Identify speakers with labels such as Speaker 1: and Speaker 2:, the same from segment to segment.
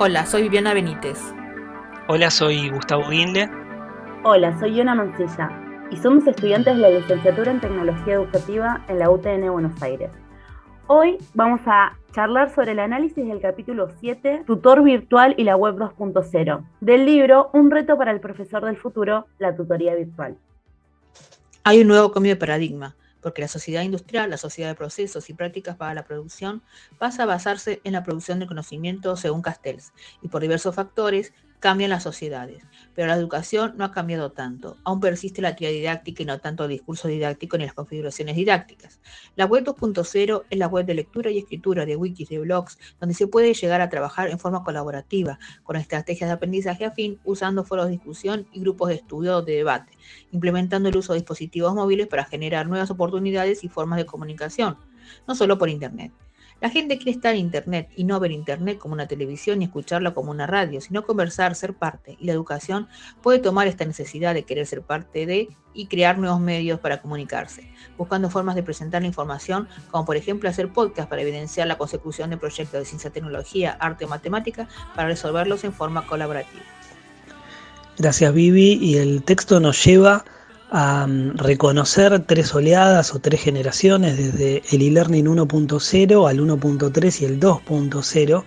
Speaker 1: Hola, soy Viviana Benítez.
Speaker 2: Hola, soy Gustavo Guinle.
Speaker 3: Hola, soy Yona Mancilla y somos estudiantes de la licenciatura en Tecnología Educativa en la UTN Buenos Aires. Hoy vamos a charlar sobre el análisis del capítulo 7, Tutor Virtual y la Web 2.0, del libro Un reto para el profesor del futuro, la tutoría virtual.
Speaker 1: Hay un nuevo cambio de paradigma porque la sociedad industrial, la sociedad de procesos y prácticas para la producción, pasa a basarse en la producción de conocimiento según Castells, y por diversos factores cambian las sociedades, pero la educación no ha cambiado tanto. Aún persiste la teoría didáctica y no tanto el discurso didáctico ni las configuraciones didácticas. La web 2.0 es la web de lectura y escritura de wikis, de blogs, donde se puede llegar a trabajar en forma colaborativa, con estrategias de aprendizaje afín, usando foros de discusión y grupos de estudio de debate, implementando el uso de dispositivos móviles para generar nuevas oportunidades y formas de comunicación, no solo por Internet. La gente quiere estar en Internet y no ver Internet como una televisión y escucharla como una radio, sino conversar, ser parte. Y la educación puede tomar esta necesidad de querer ser parte de y crear nuevos medios para comunicarse, buscando formas de presentar la información, como por ejemplo hacer podcast para evidenciar la consecución de proyectos de ciencia, tecnología, arte o matemática para resolverlos en forma colaborativa.
Speaker 4: Gracias Vivi y el texto nos lleva a reconocer tres oleadas o tres generaciones, desde el e-learning 1.0 al 1.3 y el 2.0,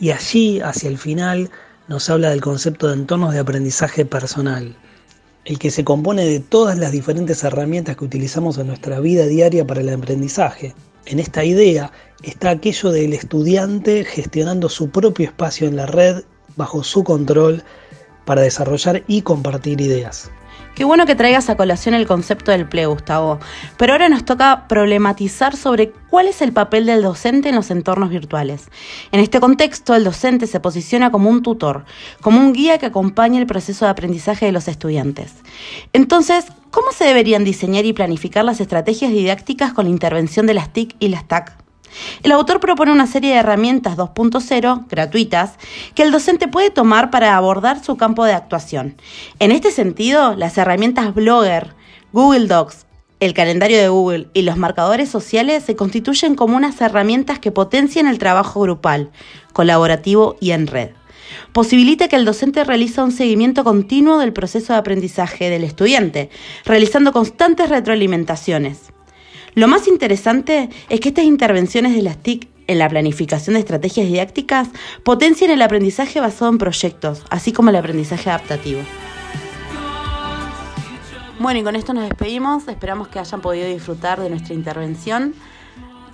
Speaker 4: y allí, hacia el final, nos habla del concepto de entornos de aprendizaje personal, el que se compone de todas las diferentes herramientas que utilizamos en nuestra vida diaria para el aprendizaje. En esta idea está aquello del estudiante gestionando su propio espacio en la red bajo su control para desarrollar y compartir ideas.
Speaker 3: Qué bueno que traigas a colación el concepto del PLE, Gustavo. Pero ahora nos toca problematizar sobre cuál es el papel del docente en los entornos virtuales. En este contexto, el docente se posiciona como un tutor, como un guía que acompaña el proceso de aprendizaje de los estudiantes. Entonces, ¿cómo se deberían diseñar y planificar las estrategias didácticas con la intervención de las TIC y las TAC? El autor propone una serie de herramientas 2.0 gratuitas que el docente puede tomar para abordar su campo de actuación. En este sentido, las herramientas Blogger, Google Docs, el calendario de Google y los marcadores sociales se constituyen como unas herramientas que potencian el trabajo grupal, colaborativo y en red. Posibilita que el docente realice un seguimiento continuo del proceso de aprendizaje del estudiante, realizando constantes retroalimentaciones. Lo más interesante es que estas intervenciones de las TIC en la planificación de estrategias didácticas potencian el aprendizaje basado en proyectos, así como el aprendizaje adaptativo. Bueno, y con esto nos despedimos. Esperamos que hayan podido disfrutar de nuestra intervención.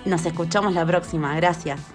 Speaker 3: Nos escuchamos la próxima. Gracias.